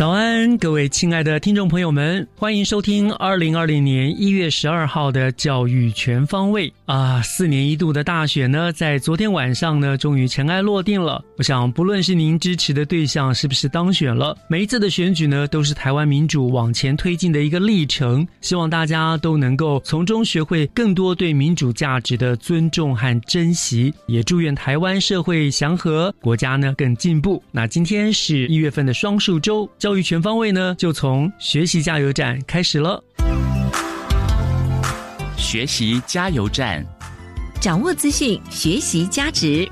早安，各位亲爱的听众朋友们，欢迎收听二零二零年一月十二号的教育全方位啊！四年一度的大选呢，在昨天晚上呢，终于尘埃落定了。我想，不论是您支持的对象是不是当选了，每一次的选举呢，都是台湾民主往前推进的一个历程。希望大家都能够从中学会更多对民主价值的尊重和珍惜，也祝愿台湾社会祥和，国家呢更进步。那今天是一月份的双数周。教育全方位呢，就从学习加油站开始了。学习加油站，掌握资讯，学习价值。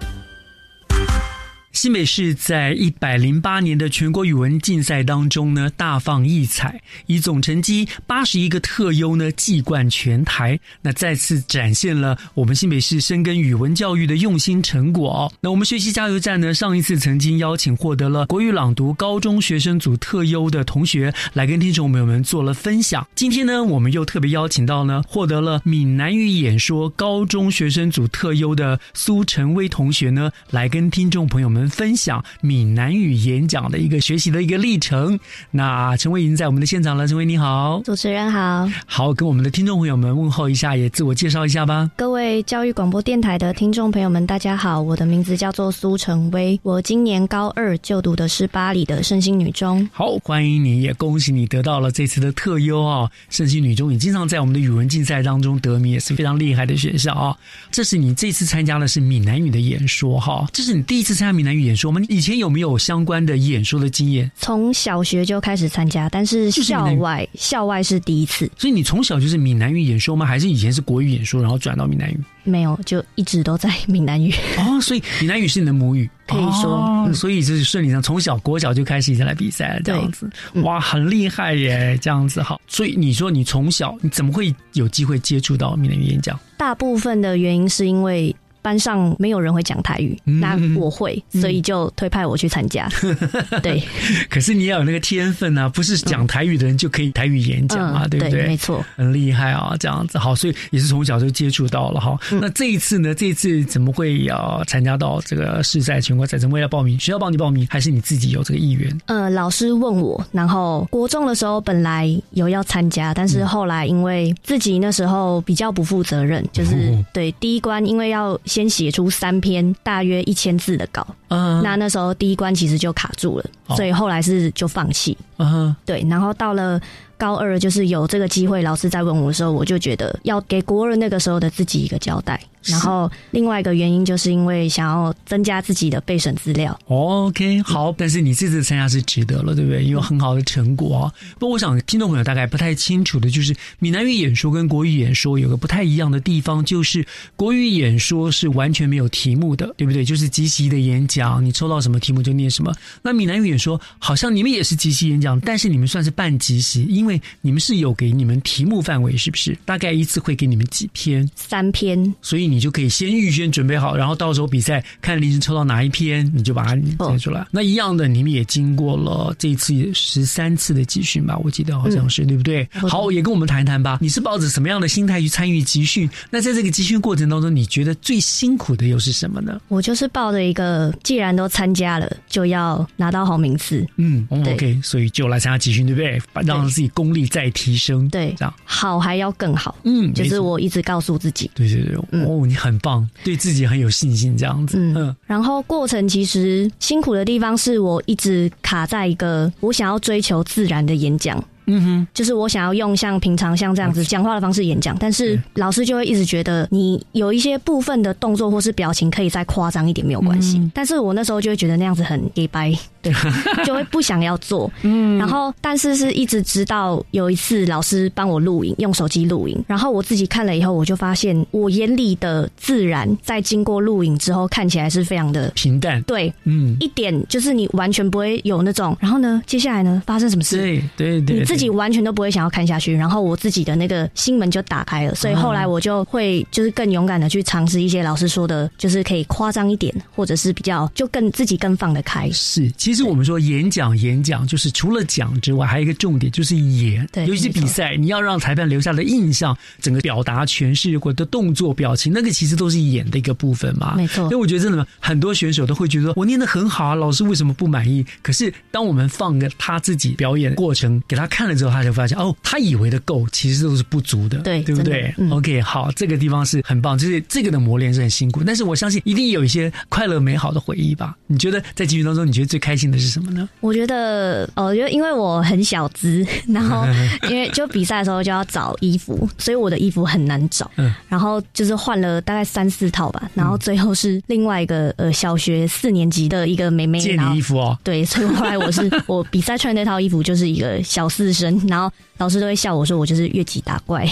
新北市在一百零八年的全国语文竞赛当中呢，大放异彩，以总成绩八十一个特优呢，技冠全台。那再次展现了我们新北市深耕语文教育的用心成果哦。那我们学习加油站呢，上一次曾经邀请获得了国语朗读高中学生组特优的同学来跟听众朋友们做了分享。今天呢，我们又特别邀请到呢，获得了闽南语演说高中学生组特优的苏晨威同学呢，来跟听众朋友们。分享闽南语演讲的一个学习的一个历程。那陈威已经在我们的现场了，陈威你好，主持人好，好，跟我们的听众朋友们问候一下，也自我介绍一下吧。各位教育广播电台的听众朋友们，大家好，我的名字叫做苏成威，我今年高二，就读的是巴黎的圣心女中。好，欢迎你，也恭喜你得到了这次的特优哦！圣心女中也经常在我们的语文竞赛当中得名，也是非常厉害的学校啊。这是你这次参加的是闽南语的演说哈，这是你第一次参加闽南语。演说吗？你以前有没有相关的演说的经验？从小学就开始参加，但是校外校外是第一次。所以你从小就是闽南语演说吗？还是以前是国语演说，然后转到闽南语？没有，就一直都在闽南语。哦，所以闽南语是你的母语，可以说。所以就是顺理成从小国小就开始一直来比赛这样子。哇，很厉害耶！这样子好。所以你说你从小你怎么会有机会接触到闽南语演讲？大部分的原因是因为。班上没有人会讲台语，那我会，所以就推派我去参加。对，可是你要有那个天分啊，不是讲台语的人就可以台语演讲啊，对不对？没错，很厉害啊，这样子好，所以也是从小就接触到了哈。那这一次呢？这一次怎么会要参加到这个市赛全国赛？怎么要报名？学校帮你报名，还是你自己有这个意愿？呃，老师问我，然后国中的时候本来有要参加，但是后来因为自己那时候比较不负责任，就是对第一关，因为要。先写出三篇大约一千字的稿，嗯，那那时候第一关其实就卡住了，所以后来是就放弃，嗯，对，然后到了。高二就是有这个机会，老师在问我的时候，我就觉得要给国二那个时候的自己一个交代。然后另外一个原因就是因为想要增加自己的备审资料。OK，好，但是你这次参加是值得了，对不对？有很好的成果。啊不过我想听众朋友大概不太清楚的就是，闽南语演说跟国语演说有个不太一样的地方，就是国语演说是完全没有题目的，对不对？就是即席的演讲，你抽到什么题目就念什么。那闽南语演点说，好像你们也是即席演讲，但是你们算是半即席，因为你们是有给你们题目范围，是不是？大概一次会给你们几篇？三篇，所以你就可以先预先准备好，然后到时候比赛看临时抽到哪一篇，你就把它写出来。那一样的，你们也经过了这一次十三次的集训吧？我记得好像是，对不对？好，也跟我们谈一谈吧。你是抱着什么样的心态去参与集训？那在这个集训过程当中，你觉得最辛苦的又是什么呢？我就是抱着一个，既然都参加了，就要拿到好名次。嗯，OK，所以就来参加集训，对不对？让自己功力再提升，对，这样。好还要更好。嗯，就是我一直告诉自己，对对对，哦，你很棒，对自己很有信心，这样子。嗯，然后过程其实辛苦的地方是我一直卡在一个我想要追求自然的演讲。嗯哼，就是我想要用像平常像这样子讲话的方式演讲，但是老师就会一直觉得你有一些部分的动作或是表情可以再夸张一点没有关系。但是我那时候就会觉得那样子很 gay 白，对，就会不想要做。嗯，然后但是是一直直到有一次老师帮我录影，用手机录影，然后我自己看了以后，我就发现我眼里的自然在经过录影之后看起来是非常的平淡。对，嗯，一点就是你完全不会有那种，然后呢，接下来呢发生什么事？对对对，你自。自己完全都不会想要看下去，然后我自己的那个心门就打开了，所以后来我就会就是更勇敢的去尝试一些老师说的，就是可以夸张一点，或者是比较就更自己更放得开。是，其实我们说演讲，演讲就是除了讲之外，还有一个重点就是演，对，尤其是比赛，你要让裁判留下的印象，整个表达诠释或者动作表情，那个其实都是演的一个部分嘛。没错，所以我觉得真的很多选手都会觉得我念的很好啊，老师为什么不满意？可是当我们放个他自己表演过程给他看了之后，他就发现哦。他以为的够，其实都是不足的，对对不对？OK，好，这个地方是很棒，就是这个的磨练是很辛苦，但是我相信一定有一些快乐美好的回忆吧？你觉得在集训当中，你觉得最开心的是什么呢？我觉得，哦，就因为我很小资，然后 因为就比赛的时候就要找衣服，所以我的衣服很难找，嗯，然后就是换了大概三四套吧，然后最后是另外一个呃小学四年级的一个妹妹借你衣服哦，对，所以后来我是 我比赛穿那套衣服就是一个小四身，然后。老师都会笑我说我就是越级打怪，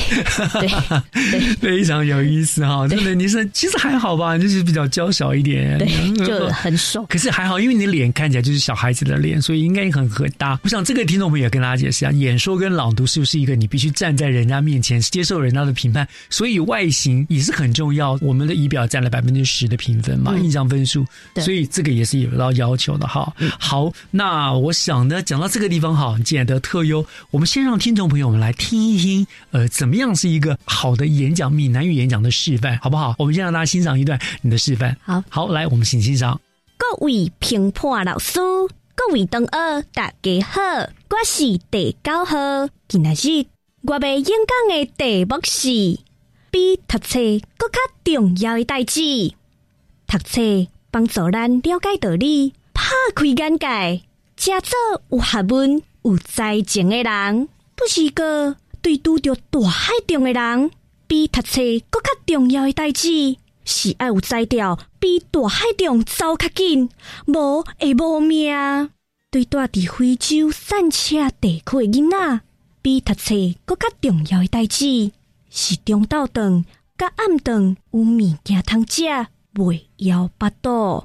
对对，非常有意思哈。真的，你是其实还好吧，就是比较娇小一点，对，就很瘦。可是还好，因为你脸看起来就是小孩子的脸，所以应该很很搭。我想这个听众朋友也跟大家解释一下，演说跟朗读是不是一个你必须站在人家面前接受人家的评判，所以外形也是很重要。我们的仪表占了百分之十的评分嘛，印象分数，所以这个也是有到要求的哈。好，那我想呢，讲到这个地方哈，既然得特优，我们先让。听众朋友们来听一听，呃，怎么样是一个好的演讲闽南语演讲的示范，好不好？我们先让大家欣赏一段你的示范。好，好，来，我们请欣赏。各位评判老师，各位同学，大家好，我是第九号。今日我要演讲的题目是比读册更加重要的代志。读册帮助咱了解道理，拍开眼界，加做有学问、有才情的人。不是一个对遇到大海中的人，比读册更加重要的代志，是爱有才调，比大海中走较紧，无会无命。对住伫非洲散车地区的囡仔，比读册搁较重要的代志，是中昼顿甲暗顿有物件通食，袂枵巴肚。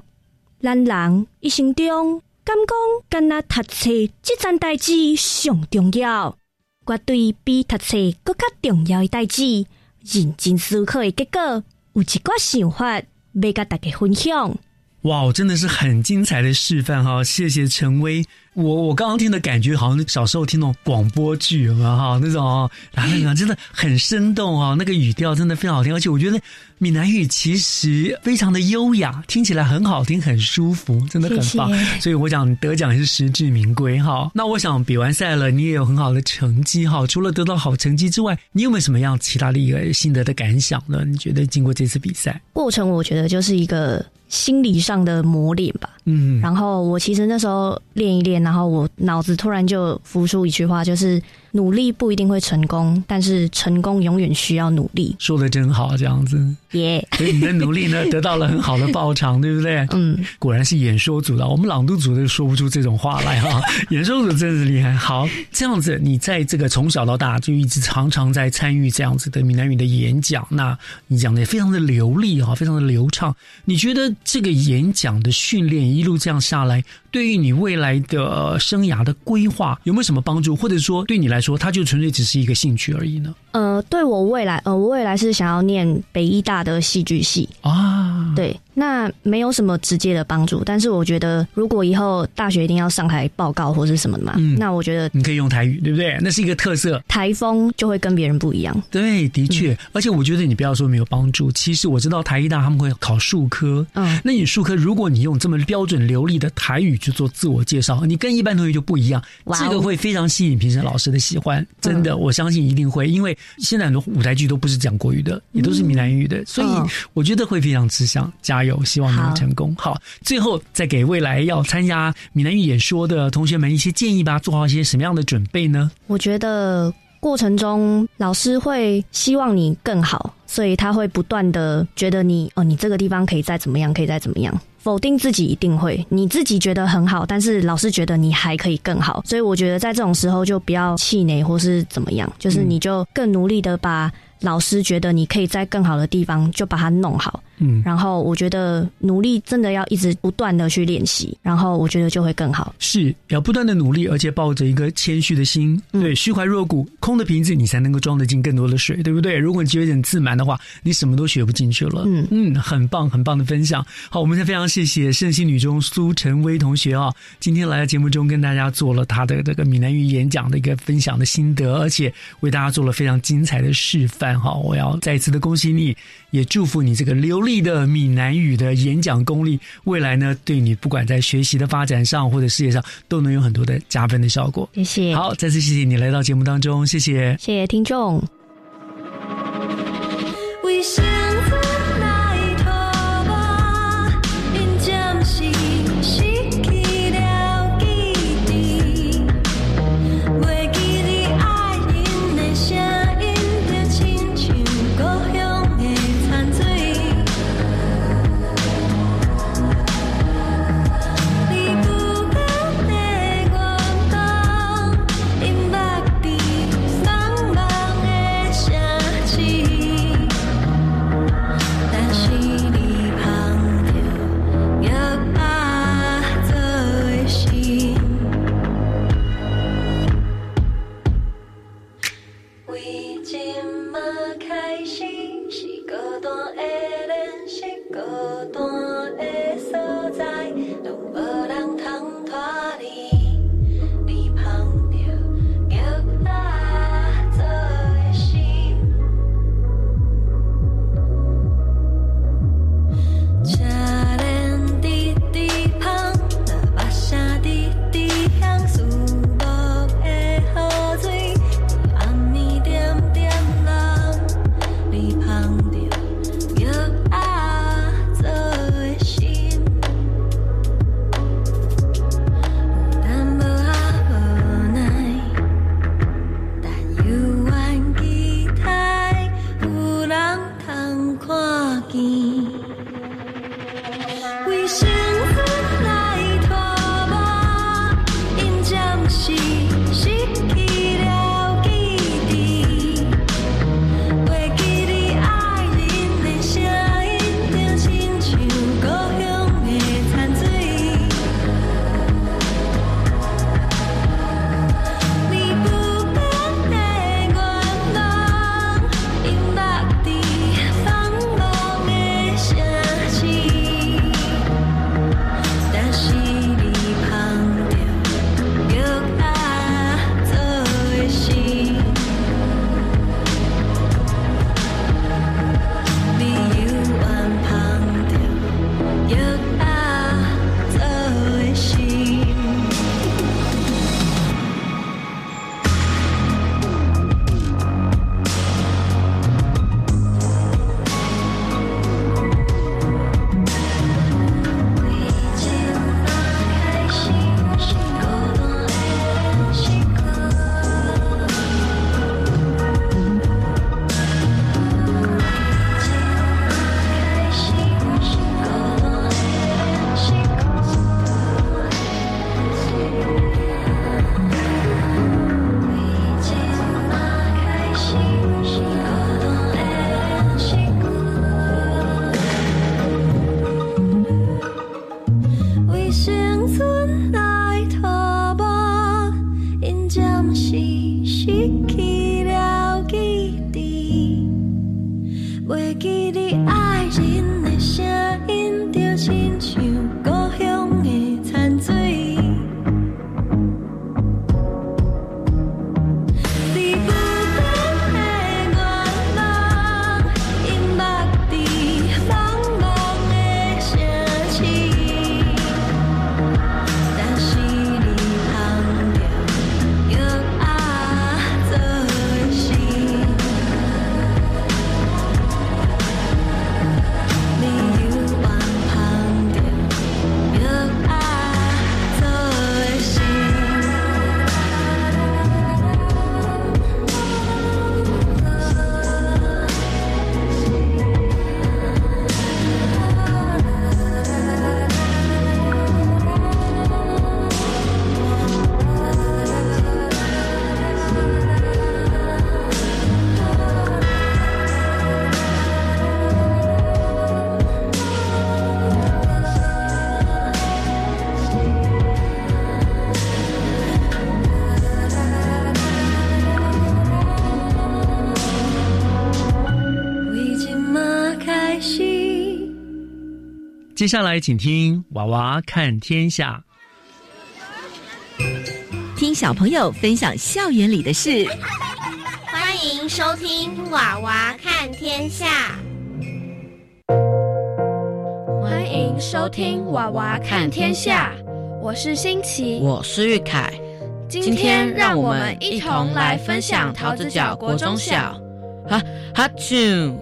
咱人一生中，敢讲干那读册即件代志上重要。我对比读册搁较重要的代志，认真思考的结果，有一个想法要甲大家分享。哇，真的是很精彩的示范哈！谢谢陈威。我我刚刚听的感觉，好像小时候听那种广播剧，嘛哈？那种啊，那个真的很生动啊，那个语调真的非常好听，而且我觉得闽南语其实非常的优雅，听起来很好听，很舒服，真的很棒。所以我想得奖也是实至名归哈。那我想比完赛了，你也有很好的成绩哈。除了得到好成绩之外，你有没有什么样其他的一个心得的感想呢？你觉得经过这次比赛过程，我觉得就是一个心理上的磨练吧。嗯，然后我其实那时候练一练。然后我脑子突然就浮出一句话，就是努力不一定会成功，但是成功永远需要努力。说的真好，这样子。耶、所以你的努力呢，得到了很好的报偿，对不对？嗯，果然是演说组的，我们朗读组的说不出这种话来哈、演说组真是厉害。好，这样子，你在这个从小到大就一直常常在参与这样子的闽南语的演讲，那你讲的也非常的流利哈、非常的流畅。你觉得这个演讲的训练一路这样下来，对于你未来的呃生涯的规划有没有什么帮助？或者说对你来说，它就纯粹只是一个兴趣而已呢？呃，对我未来，呃，我未来是想要念北医大的戏剧系，啊，对，那没有什么直接的帮助，但是我觉得如果以后大学一定要上台报告或是什么的嘛，嗯那我觉得你可以用台语，对不对？那是一个特色。台风就会跟别人不一样。对，的嗯确，而且我觉得你不要说没有帮助，其实我知道台医大他们会考数科，嗯，那你数科如果你用这么标准流利的台语去做自我介绍，你跟一般同学就不一样，这个会非常吸引评审老师的喜欢，真的，我相信一定会，因为现在很多舞台剧都不是讲国语的，也都是闽南语的，所以嗯我觉得会非常吃香，加油，希望能够好成功。好，最后再给未来要参加闽南语演说的同学们一些建议吧，做好一些什么样的准备呢？我觉得过程中老师会希望你更好，所以他会不断的觉得你哦，你这个地方可以再怎么样，可以再怎么样。否定自己一定会，你自己觉得很好，但是老师觉得你还可以更好，所以我觉得在这种时候就不要气馁或是怎么样，就是你就更努力的把老师觉得你可以在更好的地方就把它弄好。嗯，然后我觉得努力真的要一直不断的去练习，然后我觉得就会更好。是要不断的努力，而且抱着一个谦虚的心，嗯对，虚怀若谷，空的瓶子你才能够装得进更多的水，对不对？如果你觉得很自满的话，你什么都学不进去了。嗯嗯，很棒，很棒的分享。好，我们先非常谢谢圣心女中苏晨薇同学啊，今天来到节目中跟大家做了她的这个闽南语演讲的一个分享的心得，而且为大家做了非常精彩的示范哈。我要再一次的恭喜你，也祝福你这个流利的闽南语的演讲功力，未来呢对你不管在学习的发展上或者事业上都能有很多的加分的效果。谢谢，好，再次谢谢你来到节目当中，谢谢。谢谢听众。接下来，请听《娃娃看天下》，听小朋友分享校园里的事。欢迎收听《娃娃看天下》。欢迎收听《娃娃看天下》，我是新奇，我是玉凯。今天让我们一同来分享桃子角国中小。哈哈啾！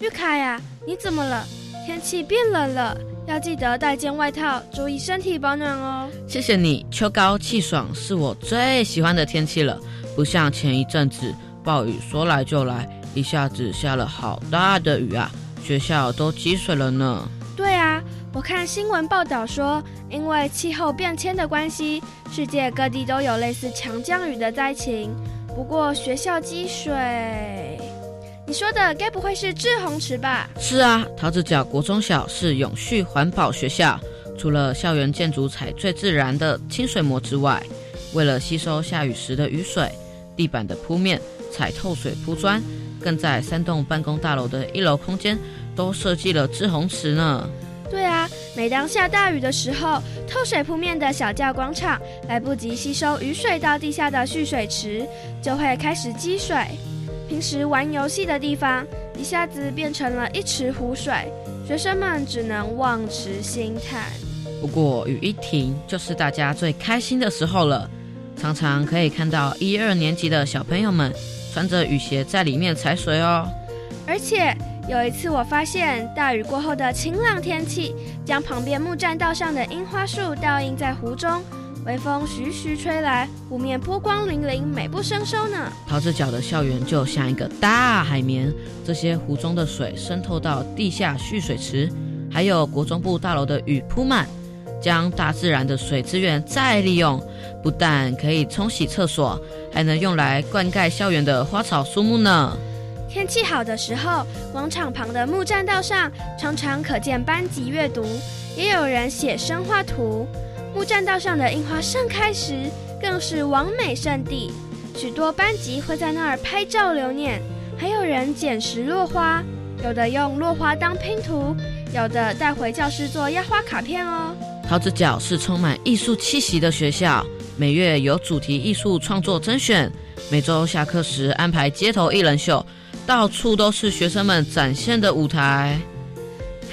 玉凯呀，你怎么了？天气变冷了，要记得带件外套，注意身体保暖哦。谢谢你，秋高气爽是我最喜欢的天气了，不像前一阵子暴雨说来就来，一下子下了好大的雨啊，学校都积水了呢。对啊，我看新闻报道说，因为气候变迁的关系，世界各地都有类似强降雨的灾情。不过学校积水。你说的该不会是志宏池吧？是啊，桃子角国中小是永续环保学校。除了校园建筑采最自然的清水膜之外，为了吸收下雨时的雨水，地板的铺面采透水铺砖，更在三栋办公大楼的一楼空间都设计了志宏池呢。对啊，每当下大雨的时候，透水铺面的小教广场来不及吸收雨水到地下的蓄水池，就会开始积水。平时玩游戏的地方，一下子变成了一池湖水，学生们只能望池兴叹。不过雨一停，就是大家最开心的时候了。常常可以看到一二年级的小朋友们穿着雨鞋在里面踩水哦。而且有一次，我发现大雨过后的晴朗天气，将旁边木栈道上的樱花树倒映在湖中。微风徐徐吹来，湖面波光粼粼，美不胜收呢。桃子角的校园就像一个大海绵，这些湖中的水渗透到地下蓄水池，还有国中部大楼的雨铺满，将大自然的水资源再利用，不但可以冲洗厕所，还能用来灌溉校园的花草树木呢。天气好的时候，广场旁的木栈道上常常可见班级阅读，也有人写生画图。木栈道上的樱花盛开时，更是完美圣地。许多班级会在那儿拍照留念，还有人捡拾落花，有的用落花当拼图，有的带回教室做压花卡片哦。桃子角是充满艺术气息的学校，每月有主题艺术创作甄选，每周下课时安排街头艺人秀，到处都是学生们展现的舞台。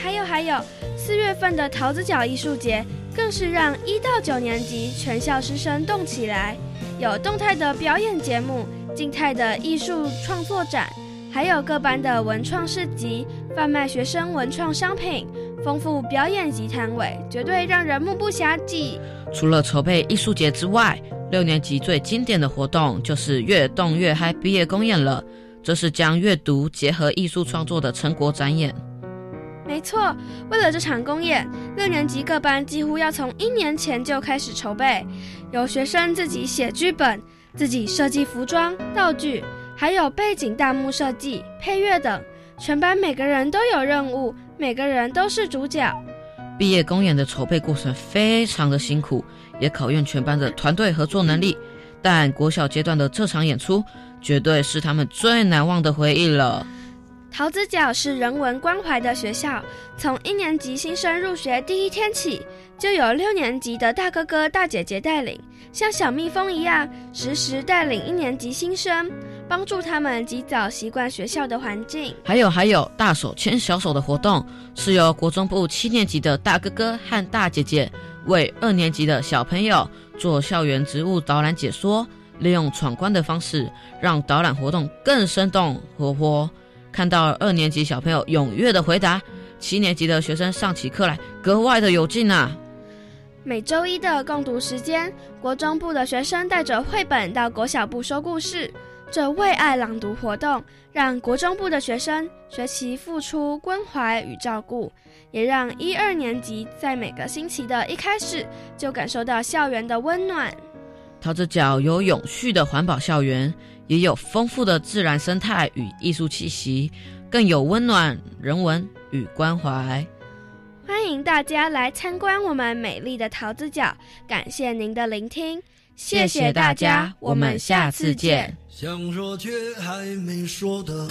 还有还有，四月份的桃子角艺术节。更是让一到九年级全校师生动起来，有动态的表演节目、静态的艺术创作展，还有各班的文创市集，贩卖学生文创商品，丰富表演及摊位，绝对让人目不暇接。除了筹备艺术节之外，六年级最经典的活动就是越动越嗨毕业公演了，这是将阅读结合艺术创作的成果展演。没错，为了这场公演，六年级各班几乎要从一年前就开始筹备。有学生自己写剧本，自己设计服装、道具，还有背景、弹幕设计、配乐等。全班每个人都有任务，每个人都是主角。毕业公演的筹备过程非常的辛苦，也考验全班的团队合作能力。但国小阶段的这场演出，绝对是他们最难忘的回忆了。桃子角是人文关怀的学校，从一年级新生入学第一天起，就有六年级的大哥哥大姐姐带领，像小蜜蜂一样，时时带领一年级新生，帮助他们及早习惯学校的环境。还有还有，大手牵小手的活动，是由国中部七年级的大哥哥和大姐姐为二年级的小朋友做校园植物导览解说，利用闯关的方式，让导览活动更生动活泼。看到二年级小朋友踊跃的回答，七年级的学生上起课来格外的有劲啊！每周一的共读时间，国中部的学生带着绘本到国小部说故事。这为爱朗读活动，让国中部的学生学习付出关怀与照顾，也让一二年级在每个星期的一开始就感受到校园的温暖。桃子角有永续的环保校园。也有丰富的自然生态与艺术气息，更有温暖人文与关怀。欢迎大家来参观我们美丽的桃子角，感谢您的聆听，谢谢大家，我们下次见。想说却还没说的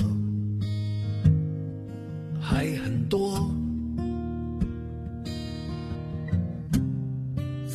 还很多，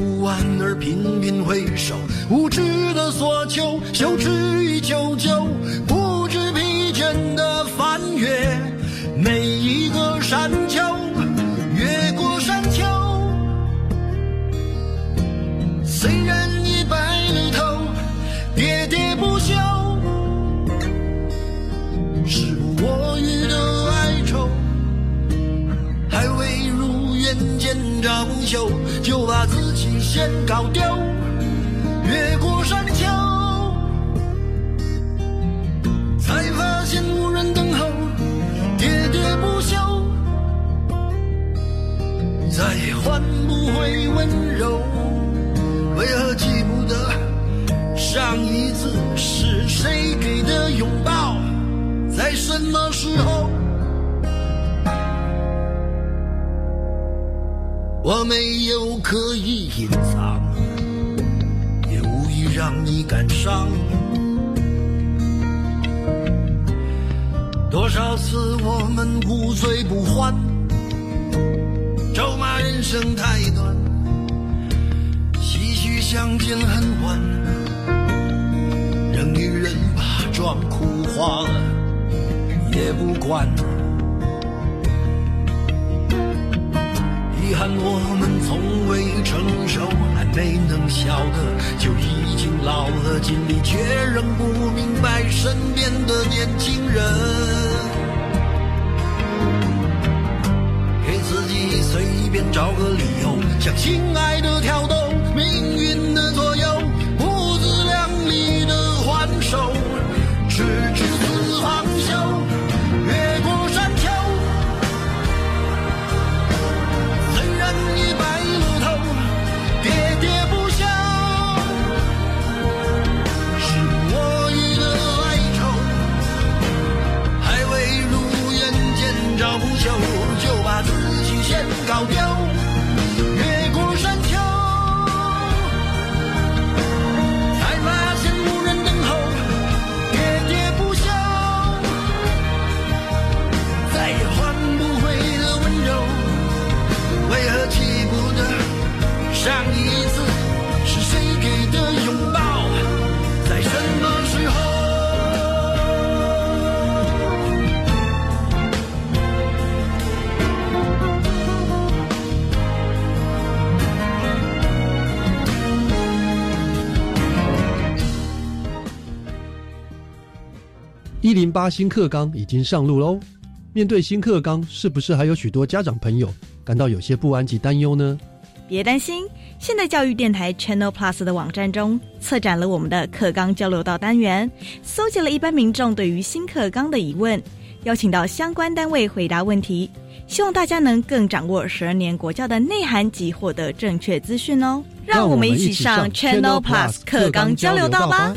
不安而频频回首，无知的索求，羞耻与求救，不知疲倦的翻越每一个山丘，先搞掉。一零八新课纲已经上路喽！面对新课纲，是不是还有许多家长朋友感到有些不安及担忧呢？别担心，现代教育电台 Channel Plus 的网站中，策展了我们的课纲交流道单元，搜集了一般民众对于新课纲的疑问，邀请到相关单位回答问题，希望大家能更掌握十二年国教的内涵及获得正确资讯哦。让我们一起上 Channel Plus 课纲交流道吧。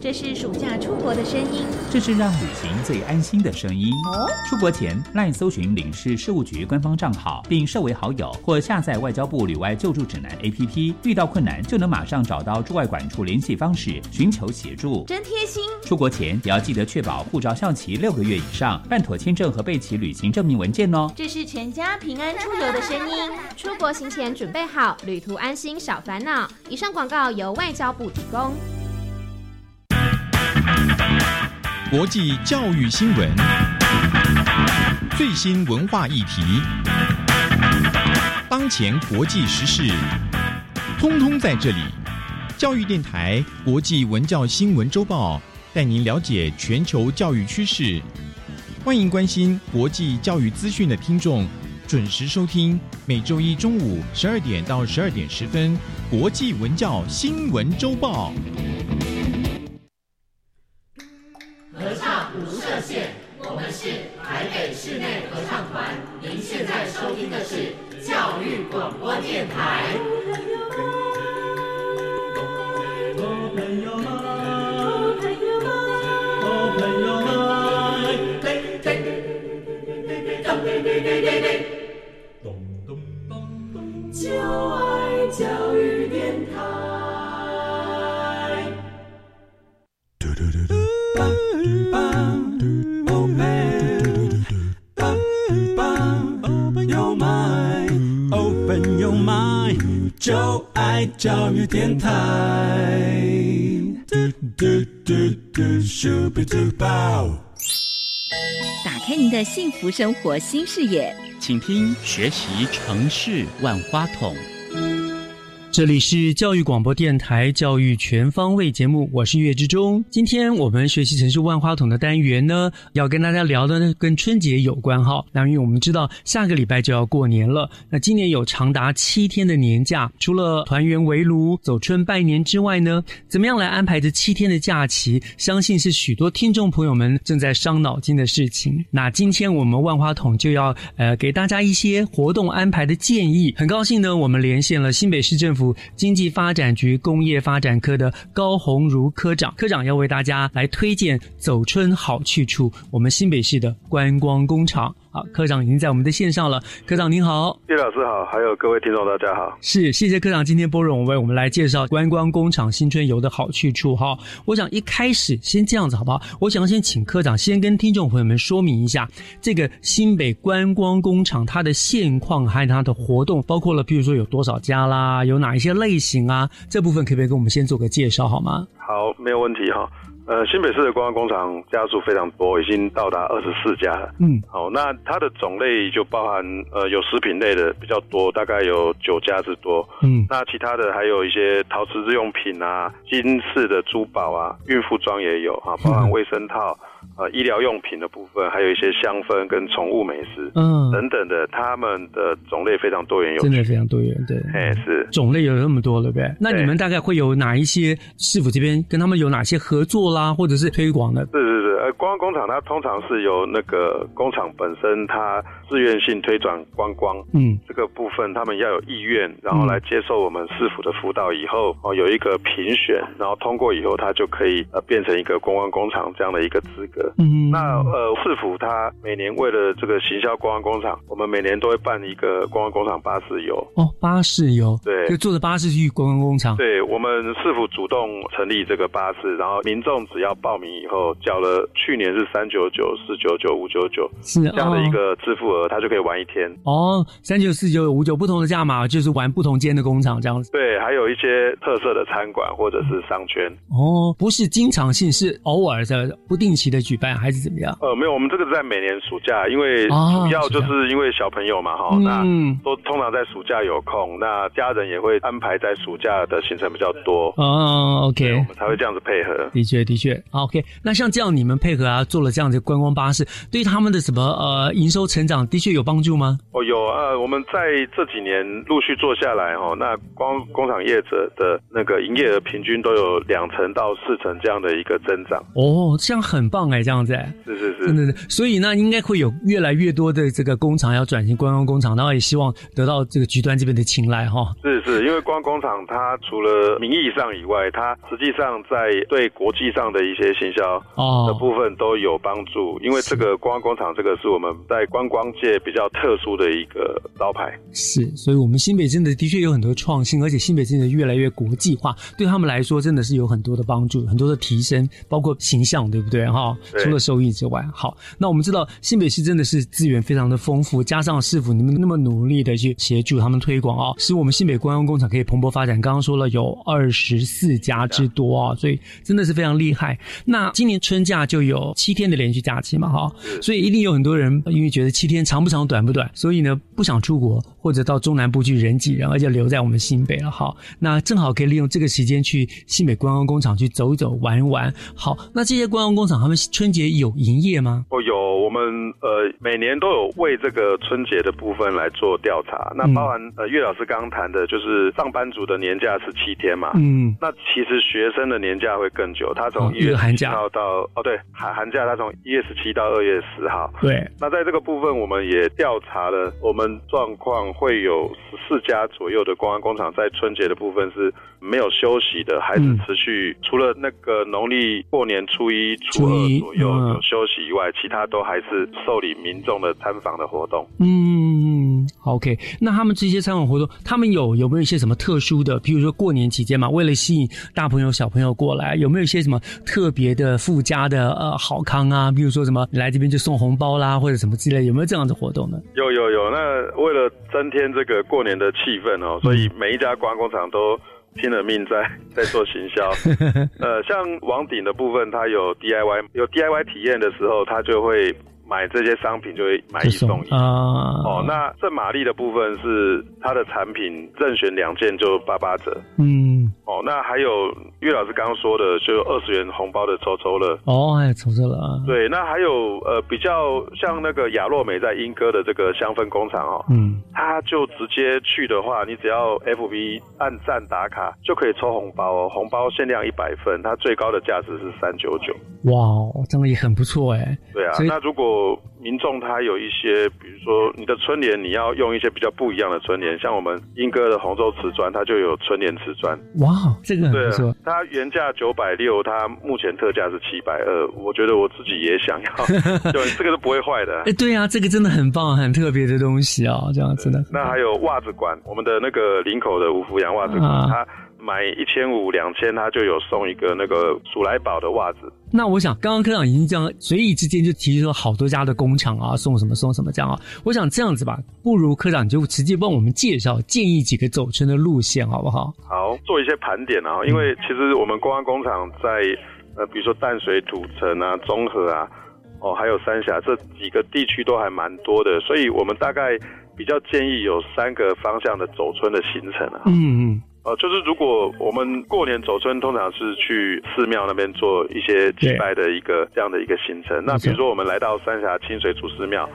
这是暑假出国的声音，这是让旅行最安心的声音。哦，出国前赖搜寻领事事务局官方账号，并设为好友，或下载外交部旅外救助指南 APP，遇到困难就能马上找到驻外管处联系方式，寻求协助，真贴心。出国前也要记得确保护照效期六个月以上，办妥签证和备齐旅行证明文件哦。这是全家平安出游的声音。出国行前准备好，旅途安心少烦恼。以上广告由外交部提供。国际教育新闻。最新文化议题，当前国际时事，通通在这里。教育电台国际文教新闻周报带您了解全球教育趋势。欢迎关心国际教育资讯的听众，准时收听每周一中午十二点到十二点十分国际文教新闻周报。爱教育电台。打开您的幸福生活新视野，请听学习城市万花筒。这里是教育广播电台教育全方位节目，我是岳志忠。今天我们学习城市万花筒的单元呢，要跟大家聊的呢跟春节有关哈。那因为我们知道下个礼拜就要过年了，那今年有长达七天的年假，除了团圆围炉、走春拜年之外呢，怎么样来安排这七天的假期？相信是许多听众朋友们正在伤脑筋的事情。那今天我们万花筒就要呃给大家一些活动安排的建议。很高兴呢，我们连线了新北市政府。经济发展局工业发展科的高鸿儒科长，科长要为大家来推荐走春好去处，我们新北市的观光工厂。好，科长已经在我们的线上了。科长您好，叶老师好，还有各位听众大家好。是，谢谢科长今天拨冗为我们来介绍观光工厂新春游的好去处。哈，我想一开始先这样子好不好？我想先请科长先跟听众朋友们说明一下这个新北观光工厂它的现况，还有它的活动，包括了比如说有多少家啦，有哪一些类型啊，这部分可不可以跟我们先做个介绍好吗？好，没有问题哈。呃，新北市的观光工厂家数非常多，已经到达二十四家了。嗯，好，那它的种类就包含呃有食品类的比较多，大概有九家之多。嗯，那其他的还有一些陶瓷日用品啊、金饰的珠宝啊、孕妇装也有啊，包含卫生套。呃，医疗用品的部分，还有一些香氛跟宠物美食，嗯，等等的，他们的种类非常多元，有真的非常多元，对，哎，是。种类有那么多，了呗？那你们大概会有哪一些市府这边跟他们有哪些合作啦，或者是推广的？是是是，呃，观光工厂它通常是由那个工厂本身它自愿性推转观光，嗯，这个部分他们要有意愿，然后来接受我们市府的辅导以后，哦，有一个评选，然后通过以后，它就可以呃变成一个观光工厂这样的一个资格。嗯，那呃，市府它每年为了这个行销观光工厂，我们每年都会办一个观光工厂巴士游。哦，巴士游，对，就坐着巴士去观光工厂。对我们市府主动成立这个巴士，然后民众只要报名以后，缴了去年是三九九、四九九、五九九是这样的一个支付额，他就可以玩一天。哦，三九、四九、五九不同的价码，就是玩不同间的工厂这样子。对，还有一些特色的餐馆或者是商圈。哦，不是经常性，是偶尔的、不定期的举办，还是怎么样？呃，没有，我们这个是在每年暑假，因为哦主要就是因为小朋友嘛，哈、那嗯都通常在暑假有空，那家人也会安排在暑假的行程比较多，哦，OK，我们才会这样子配合。的确，的确，OK。那像这样你们配合啊，做了这样的观光巴士，对他们的什么呃营收成长的确有帮助吗？哦，有呃，我们在这几年陆续做下来哈、那光工厂业者的那个营业额平均都有两成到四成这样的一个增长。哦，这样很棒哎，这样子哎，是是是，真的是。所以呢，应该会有越来越多的这个工厂要转型观光工厂，然后也希望得到这个局端这边的青睐哈。是是，因为观光工厂它除了名义上以外，它实际上在对国际上的一些行销哦的部分都有帮助。因为这个观光工厂这个是我们在观光界比较特殊的一个招牌。是，所以我们新北真的的确有很多创新，而且新北真的越来越国际化，对他们来说真的是有很多的帮助，很多的提升，包括形象，对不对哈？对除了收益之外，好，那我们知道新北市真的是资源非常的丰富，加上市府你们那么努力的去协助他们推广啊、使我们新北观光工厂可以蓬勃发展。刚刚说了有二十四家之多啊，所以真的是非常厉害。那今年春假就有七天的连续假期嘛，哈，所以一定有很多人因为觉得七天长不长、短不短，所以呢不想出国或者到中南部去人挤人，而且留在我们新北了，哈。那正好可以利用这个时间去新北观光工厂去走一走、玩一玩。好，那这些观光工厂他们春节有营业吗？哦，有，我们呃每年都有为这个春节的部分来做调查。那包含呃岳老师刚刚谈的，就是上班族的年假是七天嘛，嗯，那其实学生的年假会更久，他从一月十号到哦对寒寒假，他从一月十七到二月十号。对，那在这个部分，我们也调查了，我们状况会有十四家左右的公安工厂在春节的部分是没有休息的，还是持续，除了那个农历过年初一、初二左右有休息以外，其他都还是受理民众的参访的活动。嗯，OK，那他们这些参访活动，他们有有没有一些什么特殊的？比如说过年期间嘛，为了吸引大朋友小朋友过来，有没有一些什么特别的附加的呃好康啊？比如说什么来这边就送红包啦，或者什么之类，有没有这样的活动呢？有有有，那为了增添这个过年的气氛哦，所以每一家观光工厂都拼了命在 在做行销。呃，像网顶的部分，它有 DIY，有 DIY 体验的时候，它就会。买这些商品就会买一送一啊。哦，那圣玛丽的部分是它的产品任选两件就八八折。嗯，哦，那还有岳老师刚刚说的，就二十元红包的抽抽乐。哦，还有抽抽乐啊。对，那还有呃比较像那个雅洛美在英歌的这个香氛工厂哦，嗯，他就直接去的话，你只要 FB 按赞打卡就可以抽红包哦，红包限量一百份，它最高的价值是三九九。哇，这样也很不错哎。对啊，那如果民众他有一些，说你的春联，你要用一些比较不一样的春联，像我们英歌的红州瓷砖，它就有春联瓷砖。哇，这个很不错。它原价九百六，它目前特价是七百二。我觉得我自己也想要，对，这个是不会坏的。哎，对啊，这个真的很棒，很特别的东西啊，这样子的。那还有袜子馆，我们的那个林口的五福洋袜子馆，它。买一千五两千，他就有送一个那个鼠来宝的袜子。那我想，刚刚科长已经这样随意之间就提出了好多家的工厂啊，送什么送什么这样啊。我想这样子吧，不如科长就直接帮我们介绍建议几个走春的路线，好不好？好，做一些盘点啊。因为其实我们公安工厂在呃，比如说淡水、土城啊、中和啊，哦，还有三峡这几个地区都还蛮多的，所以我们大概比较建议有三个方向的走春的行程啊。嗯嗯。呃，就是如果我们过年走村，通常是去寺庙那边做一些祭拜的一个这样的一个行程。那比如说我们来到三峡清水祖师庙，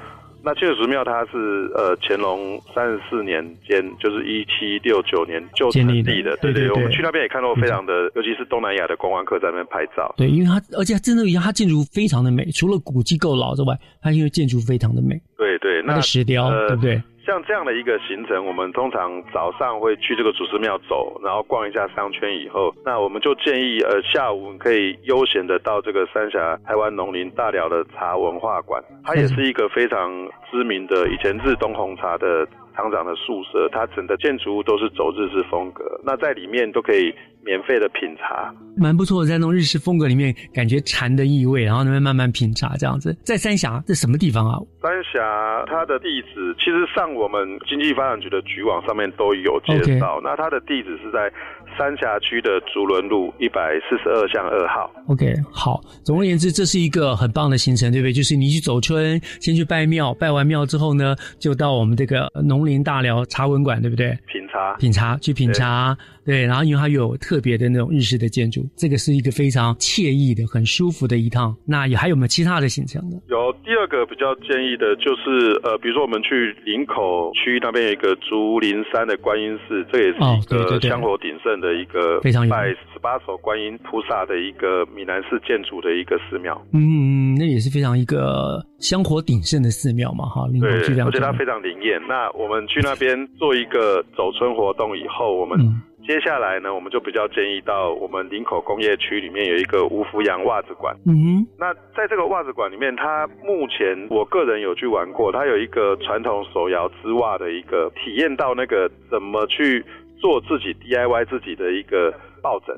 那清水祖师庙它是呃乾隆三十四年间，就是一七六九年就成立的。对对，我们去那边也看到非常的，尤其是东南亚的观光客在那边拍照。对，因为它而且真的一样，它建筑非常的美，除了古迹够老之外，它因为建筑非常的美。对对，那个石雕，对不对？像这样的一个行程，我们通常早上会去这个祖师庙走，然后逛一下商圈以后，那我们就建议，呃，下午可以悠闲的到这个三峡台湾农林大寮的茶文化馆，它也是一个非常知名的以前日东红茶的厂长的宿舍，它整个建筑物都是走日式风格，那在里面都可以。免费的品茶，蛮不错的，在那种日式风格里面，感觉禅的意味，然后那边慢慢品茶这样子。在三峡，这什么地方啊？三峡它的地址其实上我们经济发展局的局网上面都有介绍。那它的地址是在三峡区的竹轮路一百四十二巷二号。OK，好。总而言之，这是一个很棒的行程，对不对？就是你去走村，先去拜庙，拜完庙之后呢，就到我们这个农林大寮茶文馆，对不对？品茶，品茶，去品茶。对，然后因为它有特别的那种日式的建筑，这个是一个非常惬意的、很舒服的一趟。那也还有没有其他的行程呢？有第二个比较建议的就是，呃，比如说我们去林口区那边有一个竹林山的观音寺，这也是一个香火鼎盛的一个非常拜十八手观音菩萨的一个闽南式建筑的一个寺庙。嗯，那也是非常一个香火鼎盛的寺庙嘛，哈。对，而且它非常灵验。那我们去那边做一个走春活动以后，我们。接下来呢，我们就比较建议到我们林口工业区里面有一个吴福洋袜子馆。嗯哼。那在这个袜子馆里面，它目前我个人有去玩过，它有一个传统手摇织袜的一个体验到那个怎么去做自己 DIY 自己的一个抱枕。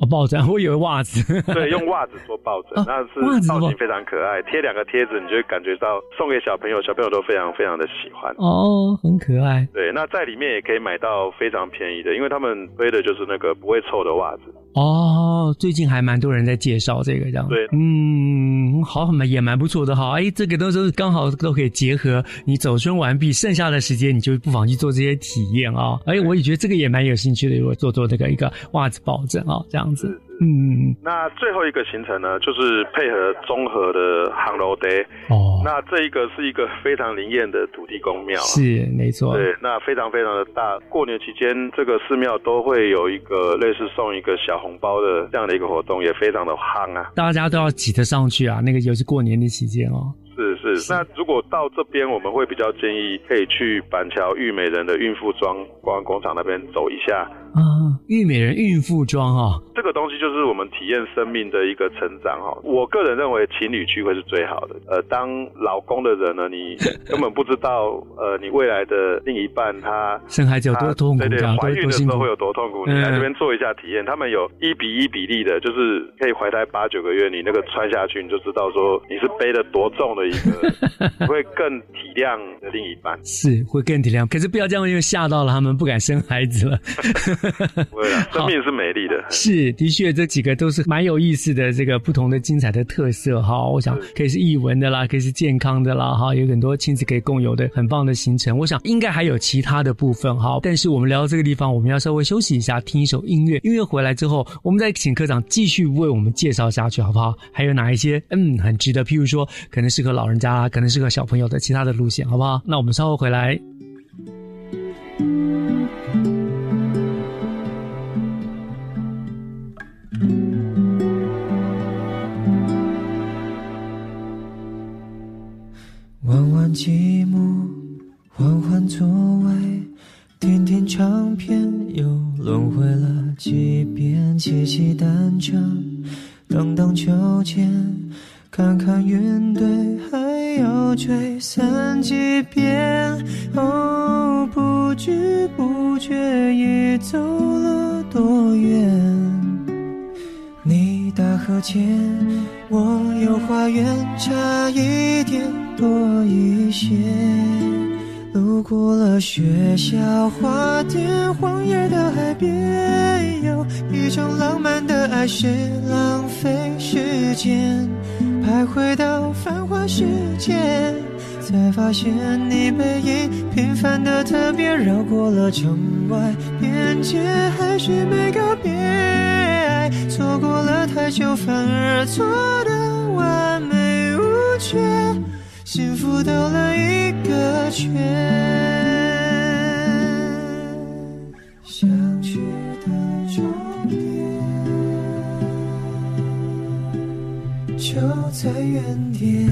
哦，抱枕，我以为袜子。对，用袜子做抱枕，那是造型非常可爱，贴两个贴纸，你就会感觉到送给小朋友，小朋友都非常非常的喜欢。哦，很可爱。对，那在里面也可以买到非常便宜的，因为他们推的就是那个不会臭的袜子。哦，最近还蛮多人在介绍这个，这样对，嗯，好，蛮也蛮不错的哈。哎，这个都是刚好都可以结合你走春完毕，剩下的时间你就不妨去做这些体验啊。哎，我也觉得这个也蛮有兴趣的，如果做做这个一个袜子抱枕啊，这样子。嗯嗯，那最后一个行程呢，就是配合综合的航楼 day。哦，那这一个是一个非常灵验的土地公庙，是没错。对，那非常非常的大。过年期间，这个寺庙都会有一个类似送一个小红包的这样的一个活动，也非常的夯啊。大家都要挤得上去啊，那个尤其过年的期间哦。是是，那如果到这边，我们会比较建议可以去板桥玉美人的孕妇装观光工厂那边走一下。啊，玉美人孕妇装哦，这个东西就是我们体验生命的一个成长哈。我个人认为情侣聚会是最好的。呃，当老公的人呢，你 根本不知道呃，你未来的另一半他生孩子有多痛苦，对对，怀孕的时候会有多痛苦。你来这边嗯做一下体验，他们有一比一比例的，就是可以怀胎八九个月，你那个穿下去，你就知道说你是背的多重的一会更体谅的另一半。是会更体谅，可是不要这样，因为吓到了他们，不敢生孩子了。不会啦，生命是美丽的。是，的确，这几个都是蛮有意思的，这个不同的精彩的特色哈。我想可以是译文的啦，可以是健康的啦，哈，有很多亲子可以共有的很棒的行程。我想应该还有其他的部分哈，但是我们聊到这个地方，我们要稍微休息一下，听一首音乐。音乐回来之后，我们再请科长继续为我们介绍下去，好不好？还有哪一些嗯很值得，譬如说可能适合老人家，可能适合小朋友的其他的路线，好不好？那我们稍后回来。弯弯积木，缓缓座位，听听唱片，又轮回了几遍，骑骑单车，荡荡秋千，看看云堆，还要吹散几遍。哦，不知不觉已走了多远？你大河前，我有花园，差一点多一些。路过了学校花店，荒野的海边，有一种浪漫的爱是浪费时间，徘徊到繁华世界，才发现你背影平凡的特别，绕过了城外边界，还是没告别。错过了太久，反而错的完美无缺，幸福兜了一个圈。想去的终就在原点，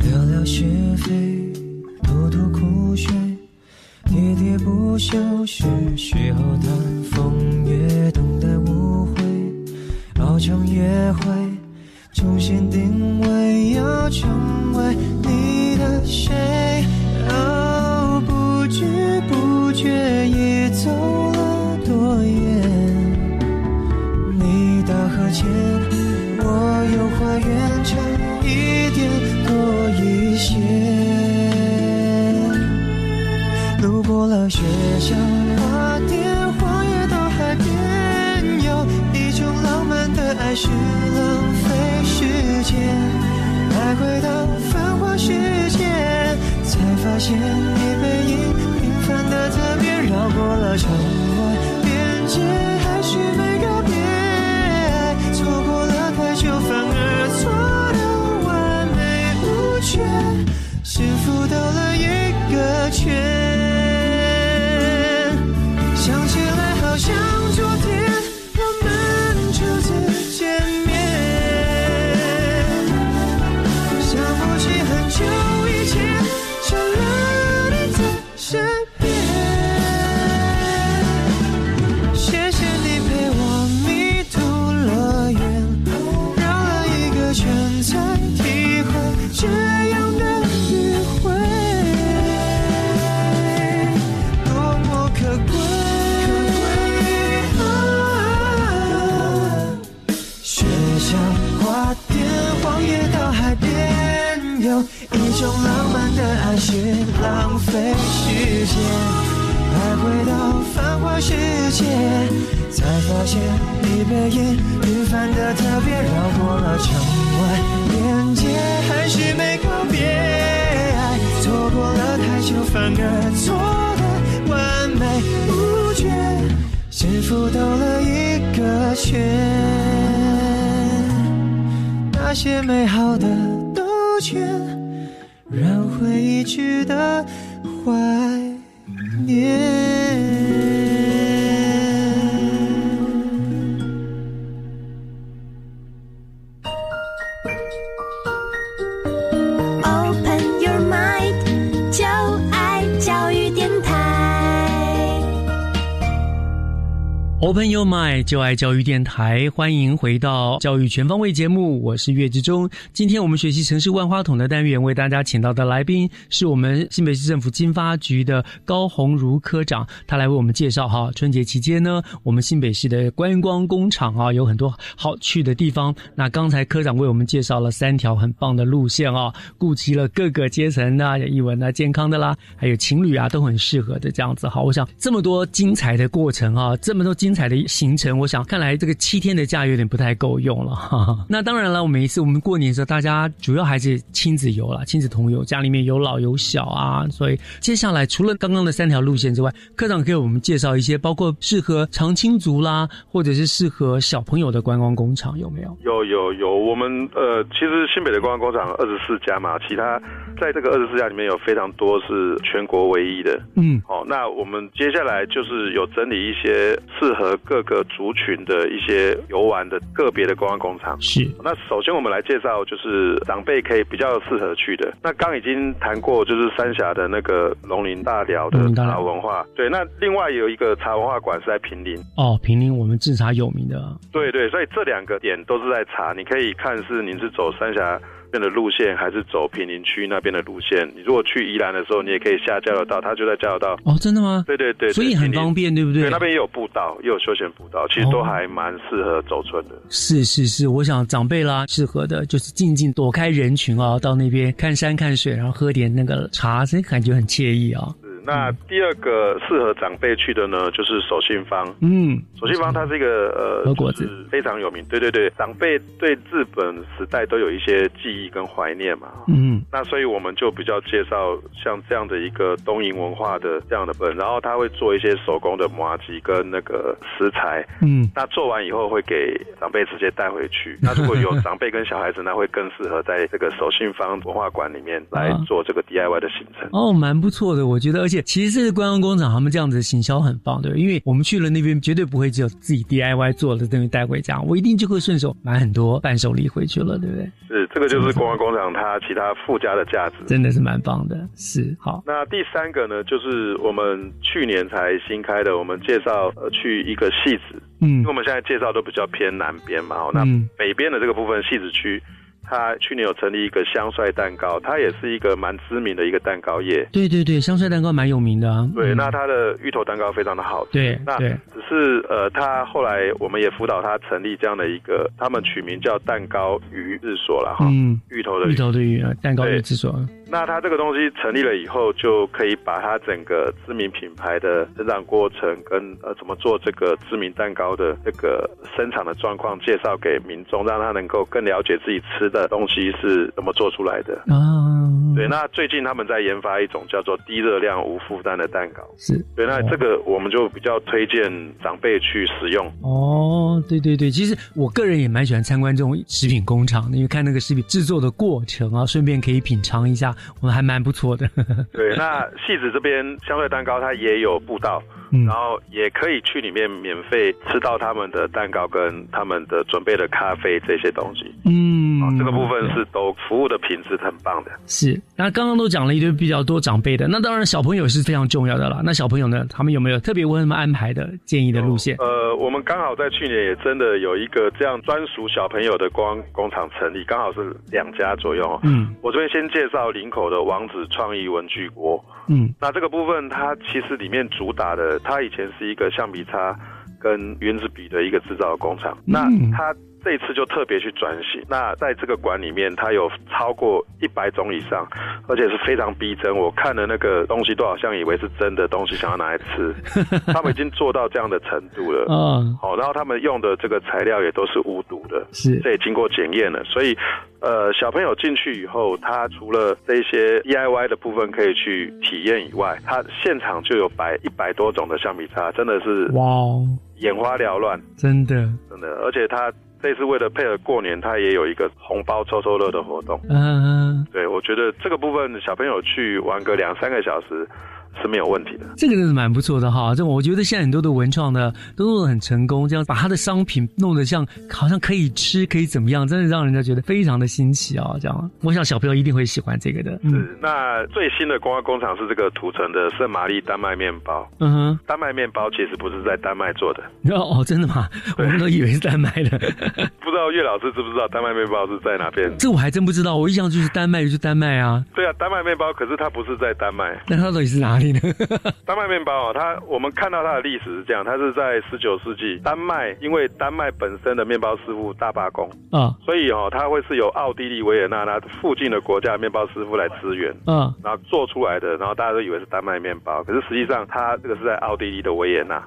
聊聊是非，吐吐苦水。喋喋不休是时候谈风月，等待误会，熬成约会，重新定位，要成为你的谁？是否兜了一个圈？那些美好的兜圈，让回忆值得怀念。Open Your Mind，就爱教育电台，欢迎回到教育全方位节目，我是岳志忠。今天我们学习城市万花筒的单元，为大家请到的来宾是我们新北市政府经发局的高鸿儒科长，他来为我们介绍哈，春节期间呢，我们新北市的观光工厂啊，有很多好去的地方。那刚才科长为我们介绍了三条很棒的路线啊，顾及了各个阶层的，有艺文啊、健康的啦，还有情侣啊，都很适合的这样子。好，我想这么多精彩的过程啊，这么多精彩的行程，我想看来这个七天的假有点不太够用了。哈哈。那当然了，我每一次我们过年的时候，大家主要还是亲子游啦，亲子同游，家里面有老有小啊，所以接下来除了刚刚的三条路线之外，科长给我们介绍一些包括适合长青族啦，或者是适合小朋友的观光工厂，有没有？有有有，我们呃，其实新北的观光工厂二十四家嘛，其他在这个二十四家里面有非常多是全国唯一的。嗯，好、那我们接下来就是有整理一些适合各个族群的一些游玩的个别的观光工厂。是，那首先我们来介绍就是长辈可以比较适合去的。那刚已经谈过，就是三峡的那个龙林大寮的茶文化。对，那另外有一个茶文化馆是在平林。哦，平林我们制茶有名的，对对，所以这两个点都是在查，你可以看是您是走三峡那边的路线，还是走平林区那边的路线。你如果去宜兰的时候，你也可以下交流道，它就在交流道。哦，真的吗？对对对，所以很方便，对不对？对，那边也有步道，也有休闲步道，其实都还蛮适合走村的。是是是，我想长辈啦，适合的就是静静躲开人群啊，到那边看山看水，然后喝点那个茶，这感觉很惬意啊。那第二个适合长辈去的呢，就是手信坊。嗯，手信坊它是一个呃，是非常有名。对对对，长辈对日本时代都有一些记忆跟怀念嘛。嗯，那所以我们就比较介绍像这样的一个东瀛文化的这样的本，然后他会做一些手工的麻吉跟那个食材。嗯，那做完以后会给长辈直接带回去。那如果有长辈跟小孩子，那会更适合在这个手信坊文化馆里面来做这个 DIY 的行程。哦，蛮不错的，我觉得，而且其实这个观光工厂他们这样子行销很棒，对吧，因为我们去了那边，绝对不会只有自己 DIY 做的东西带回家，我一定就会顺手买很多伴手礼回去了，对不对？是，这个就是观光工厂它其他附加的价值。真的是蛮棒的，是好。那第三个呢，就是我们去年才新开的，我们介绍呃去一个戏子，嗯因为我们现在介绍都比较偏南边嘛，哦，那嗯北边的这个部分戏子区，它去年有成立一个香帅蛋糕，它也是一个蛮知名的一个蛋糕业。对对对，香帅蛋糕蛮有名的啊。对，嗯那它的芋头蛋糕非常的好对对只是呃，他后来我们也辅导他成立这样的一个，他们取名叫蛋糕鱼日所了哈。嗯，芋头的芋头的芋，啊蛋糕对芋之所。那它这个东西成立了以后，就可以把它整个知名品牌的生长过程跟呃怎么做这个知名蛋糕的这个生产的状况介绍给民众，让他能够更了解自己吃的东西是怎么做出来的。啊，对，那最近他们在研发一种叫做低热量无负担的蛋糕。是对，那这个我们就比较推荐长辈去使用。哦，对对对，其实我个人也蛮喜欢参观这种食品工厂的，因为看那个食品制作的过程啊，顺便可以品尝一下，我们还蛮不错的。对，那戏子这边香脆蛋糕它也有步道，嗯然后也可以去里面免费吃到他们的蛋糕跟他们的准备的咖啡这些东西。嗯，这个部分是都服务的品质很棒的。是，那刚刚都讲了一堆比较多长辈的，那当然小朋友是非常重要的啦。那小朋友呢，他们有没有特别为他们安排的建议的路线？呃，我们刚好在去年也真的有一个这样专属小朋友的光工厂成立，刚好是两家左右。嗯，我这边先介绍林口的王子创意文具锅。嗯，那这个部分它其实里面主打的，它以前是一个橡皮擦跟原子笔的一个制造工厂。那它这一次就特别去转型。那在这个馆里面，它有超过一百种以上，而且是非常逼真。我看了那个东西都好像以为是真的东西，想要拿来吃。他们已经做到这样的程度了。嗯，好，然后他们用的这个材料也都是无毒的，是这也经过检验了。所以，呃，小朋友进去以后，他除了这些 DIY 的部分可以去体验以外，他现场就有摆一百多种的橡皮擦，真的是哇哦，眼花缭乱，真的，真的。而且他这次为了配合过年，他也有一个红包抽抽乐的活动。嗯，对，我觉得这个部分小朋友去玩个两三个小时是没有问题的。这个真是蛮不错的哈。这我觉得现在很多的文创呢都弄得很成功，这样把他的商品弄得像好像可以吃，可以怎么样，真的让人家觉得非常的新奇啊。这样，我想小朋友一定会喜欢这个的。嗯是，那最新的观光工厂是这个土城的圣玛丽丹麦面包。嗯哼，丹麦面包其实不是在丹麦做的，哦哦，真的吗？我们都以为是丹麦的。不知道岳老师知不知道丹麦面包是在哪边？这我还真不知道，我印象就是丹麦就是丹麦啊。对啊，丹麦面包，可是它不是在丹麦。那它到底是哪里呢？丹麦面包啊，它我们看到它的历史是这样，它是在十九世纪，丹麦因为丹麦本身的面包师傅大罢工，啊所以哦，它会是由奥地利维也纳那附近的国家面包师傅来支援，嗯，然后做出来的，然后大家都以为是丹麦面包，可是实际上它这个是在奥地利的维也纳。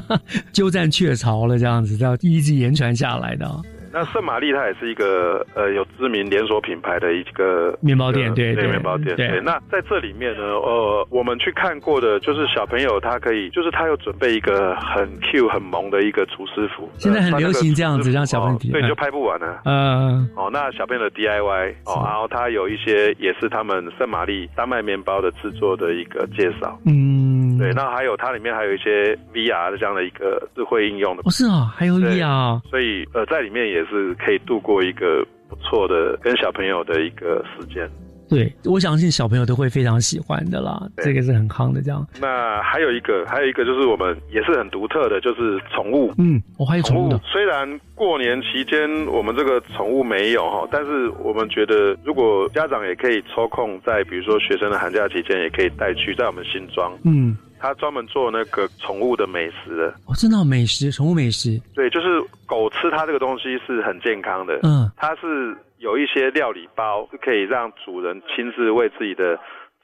鸠占鹊巢了，这样子，这样一直延传下来的啊。那圣玛丽它也是一个呃有知名连锁品牌的一个面包店对对面包店对对。那在这里面呢，呃，我们去看过的就是小朋友他可以，就是他有准备一个很 Q 很萌的一个厨师服，现在很流行这样子呃让小朋友对，你就拍不完了。嗯，哦，那小朋友的 DIY 哦，然后他有一些也是他们圣玛丽丹麦面包的制作的一个介绍。嗯，对，那还有它里面还有一些 VR 的这样的一个智慧应用的。哦是啊，还有 VR 啊。所以呃，在里面也是可以度过一个不错的跟小朋友的一个时间。对，我相信小朋友都会非常喜欢的啦，这个是很夯的这样。那还有一个，还有一个就是我们也是很独特的，就是宠物。嗯，我、还有宠物的，虽然过年期间我们这个宠物没有哈，但是我们觉得如果家长也可以抽空在比如说学生的寒假期间，也可以带去在我们新庄。嗯，他专门做那个宠物的美食的，哦，真的哦美食，宠物美食，对，就是狗吃它这个东西是很健康的。嗯，它是有一些料理包是可以让主人亲自为自己的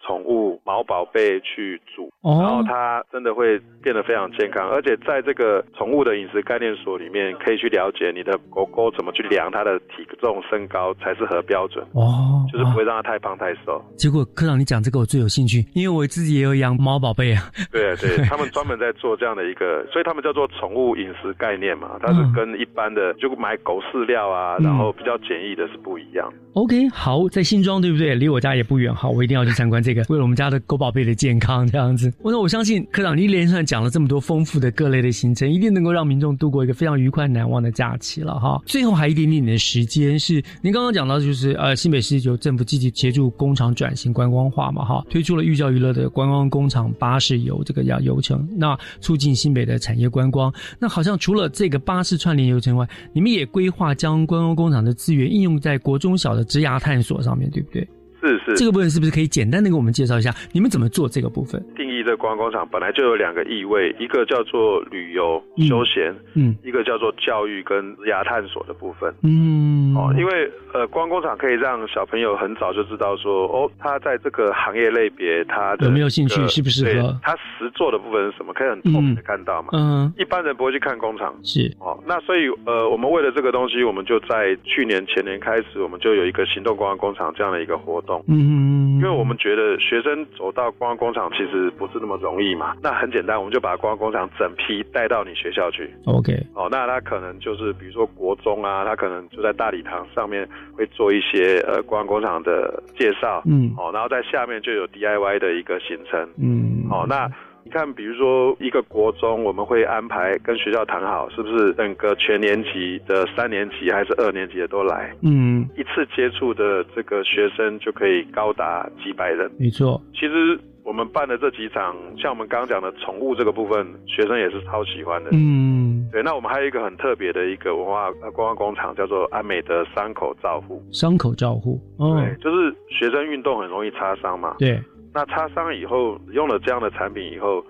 宠物毛宝贝去煮，哦然后它真的会变得非常健康，而且在这个宠物的饮食概念所里面，可以去了解你的狗狗怎么去量它的体重、身高才是合标准，哦，就是不会让它太胖太瘦。结果科长你讲这个我最有兴趣，因为我自己也有养猫宝贝啊。对对，他们专门在做这样的一个，所以他们叫做宠物饮食概念嘛，它是跟一般的就买狗饲料啊，嗯然后比较简易的是不一样。OK，好，在新庄对不对？离我家也不远，好，我一定要去参观这个，为了我们家的狗宝贝的健康这样子。我那我相信科长，你一连串讲了这么多丰富的各类的行程，一定能够让民众度过一个非常愉快难忘的假期了哈。最后还一点点的时间是，您刚刚讲到就是呃，新北市有政府积极协助工厂转型观光化嘛哈，推出了寓教于乐的观光工厂巴士游这个叫游程，那促进新北的产业观光。那好像除了这个巴士串联游程外，你们也规划将观光工厂的资源应用在国中小的职涯探索上面，对不对？是是，这个部分是不是可以简单的给我们介绍一下，你们怎么做这个部分？定义这观光工厂本来就有两个意味，一个叫做旅游休闲，嗯一个叫做教育跟职涯探索的部分。嗯，哦，因为呃，观光工厂可以让小朋友很早就知道说，哦，他在这个行业类别，他的有没有兴趣这个适不适合对他实做的部分是什么，可以很透明的看到嘛。嗯，一般人不会去看工厂。是哦，那所以呃，我们为了这个东西，我们就在去年前年开始，我们就有一个行动观光工厂这样的一个活动。嗯，因为我们觉得学生走到观光工厂其实不是那么容易嘛，那很简单，我们就把观光工厂整批带到你学校去。OK，哦，那他可能就是比如说国中啊，他可能就在大礼堂上面会做一些呃观光工厂的介绍，嗯。哦，然后在下面就有 DIY 的一个行程，嗯，哦，那。你看，比如说一个国中，我们会安排跟学校谈好，是不是整个全年级的三年级还是二年级的都来？嗯，一次接触的这个学生就可以高达几百人。没错，其实我们办的这几场，像我们刚刚讲的宠物这个部分，学生也是超喜欢的。嗯，对，那我们还有一个很特别的一个文化呃观光工厂，叫做安美的伤口照护。伤口照护，哦，对，就是学生运动很容易擦伤嘛。对，那擦伤以后，用了这样的产品以后，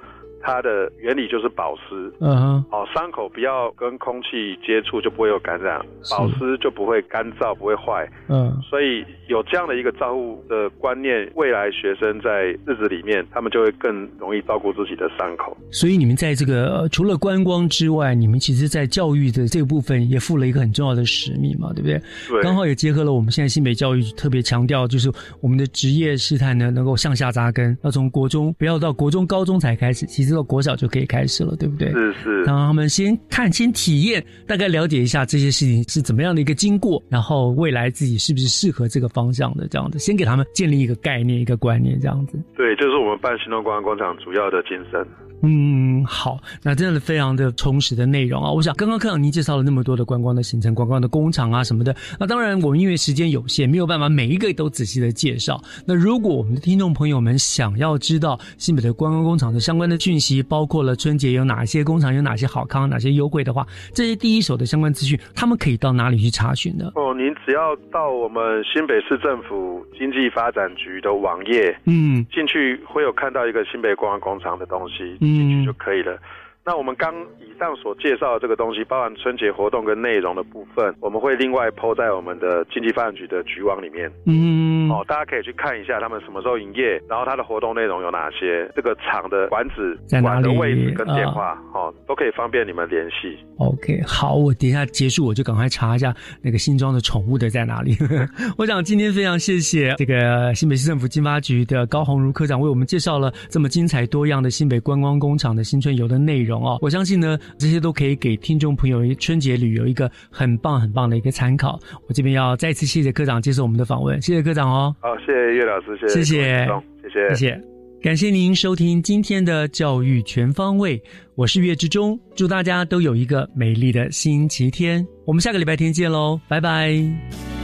它的原理就是保湿。嗯哼，哦，伤口不要跟空气接触，就不会有感染，保湿就不会干燥，不会坏。嗯，所以有这样的一个照顾的观念，未来学生在日子里面，他们就会更容易照顾自己的伤口。所以你们在这个、呃除了观光之外，你们其实在教育的这个部分也负了一个很重要的使命嘛，对不对？对刚好也结合了我们现在新北教育特别强调，就是我们的职业试探呢，能够向下扎根，要从国中不要到国中、高中才开始，其实到国小就可以开始了，对不对？是是。让他们先看、先体验，大概了解一下这些事情是怎么样的一个经过，然后未来自己是不是适合这个方向的，这样子，先给他们建立一个概念、一个观念，这样子。对，就是我们办新东观光工厂主要的精神。嗯，好，那真的非常的充实的内容啊！我想刚刚看到您介绍了那么多的观光的行程、观光的工厂啊什么的，那当然我们因为时间有限，没有办法每一个都仔细的介绍。那如果我们的听众朋友们想要知道新北的观光工厂的相关的讯息，包括了春节有哪些工厂有哪些好康、哪些优惠的话，这些第一手的相关资讯，他们可以到哪里去查询呢？哦，您只要到我们新北市政府经济发展局的网页，嗯进去会有看到一个新北观光工厂的东西，进去，就可以了。那我们刚以上所介绍的这个东西，包含春节活动跟内容的部分，我们会另外抛在我们的经济发展局的局网里面。嗯，哦，大家可以去看一下他们什么时候营业，然后它的活动内容有哪些，这个厂的馆址、在哪里馆的位置跟电话，啊哦，都可以方便你们联系。OK，好，我等一下结束我就赶快查一下那个新庄的宠物的在哪里。我想今天非常谢谢这个新北市政府经发局的高鸿儒科长为我们介绍了这么精彩多样的新北观光工厂的新春游的内容哦。我相信呢，这些都可以给听众朋友春节旅游一个很棒很棒的一个参考。我这边要再次谢谢科长接受我们的访问，谢谢科长哦。好，谢谢岳老师，谢谢谢各位听众谢谢，谢谢。感谢您收听今天的教育全方位，我是岳志忠，祝大家都有一个美丽的星期天，我们下个礼拜天见喽，拜拜。